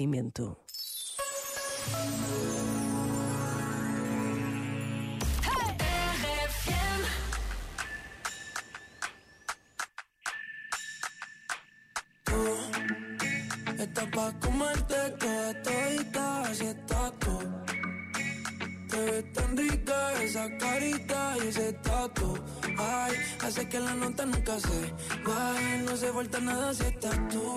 investimento. Estás pa' comerte toda todita, así estás tú. Te ves tan rica esa carita y ese tatu. Ay, hace que la nota nunca se vaya, no se vuelta nada si estás tú.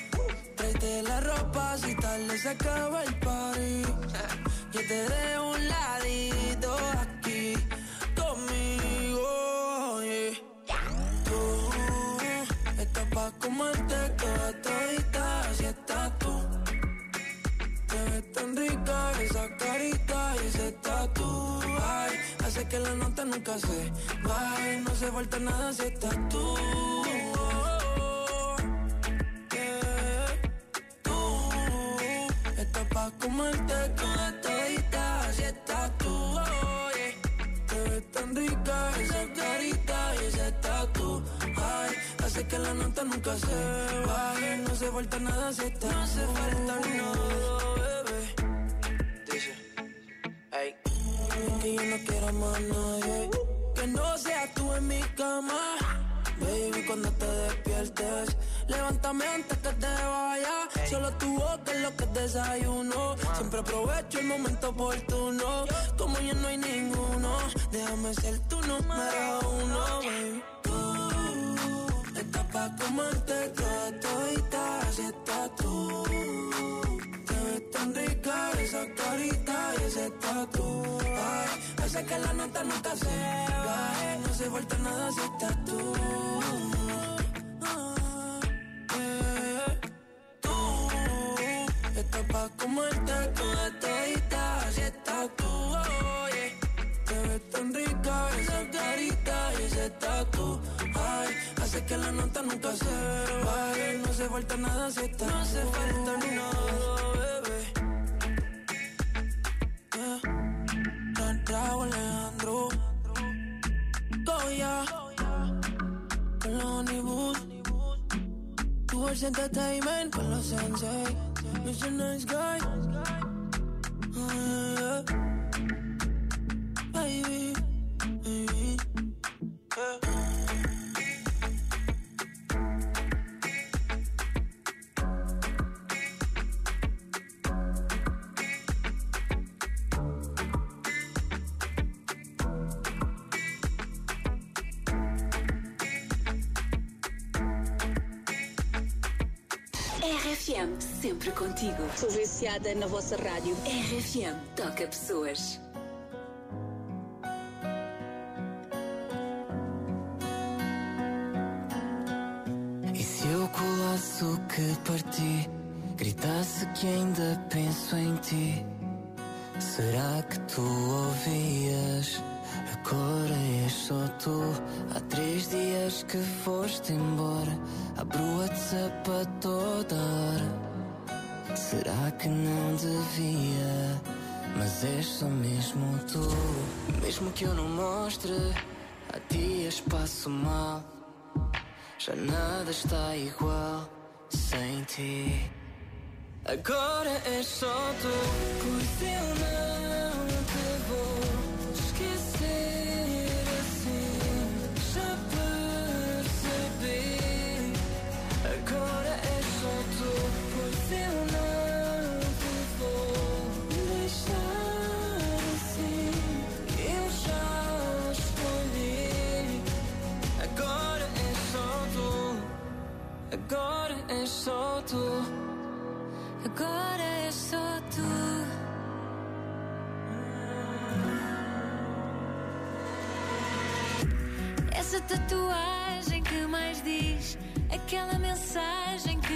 Tráete la ropa si tal se acaba el party. Yo te dejo un ladito aquí conmigo. yeah. Tú estás pa' comerte toda todita, así estás tú. Te ves tan rica esa carita y ese tatu. Ay, hace que la nota nunca se vaya, no se falta nada si estás tú. Pa' comerte toda todita, así estás tú. yeah. Te ves tan rica esa carita y ese tatu. Ay, hace que la nota nunca se vaya, no se falta nada si estás No se falta nada, bebé. Dice, hey. Que yo no quiero más nadie. Que no seas tú en mi cama. Baby, cuando te despiertes, levántame antes que te vaya. Solo tu boca es lo que desayuno. Siempre aprovecho el momento oportuno. Como ya no hay ninguno, déjame ser tu número uno, baby. Tú estás pa' comerte toda tatu. Ay, hace que la nota nunca se vaya, no se vuelta nada si estás tú. Yeah. Tú estás pa' comerte toda todita, así estás tú. oh, yeah. Te ves tan rica esa carita y ese tatu. Ay, hace que la nota nunca se vaya, no se falta nada si estás No se falta nada, honeymoon You were entertainment con los sensei. You're a nice guy. RFM, sempre contigo. Sou viciada na vossa rádio. RFM, toca pessoas. E se eu colasse o que parti, gritasse que ainda penso em ti? Será que tu ouvias? Agora és só tu. Há três dias que foste embora. Abro o WhatsApp a toda hora. Será que não devia? Mas és só mesmo tu. Mesmo que eu não mostre, há dias passo mal. Já nada está igual sem ti. Agora é só tu, pois Agora é só tu. Agora é só tu. Essa tatuagem que mais diz aquela mensagem que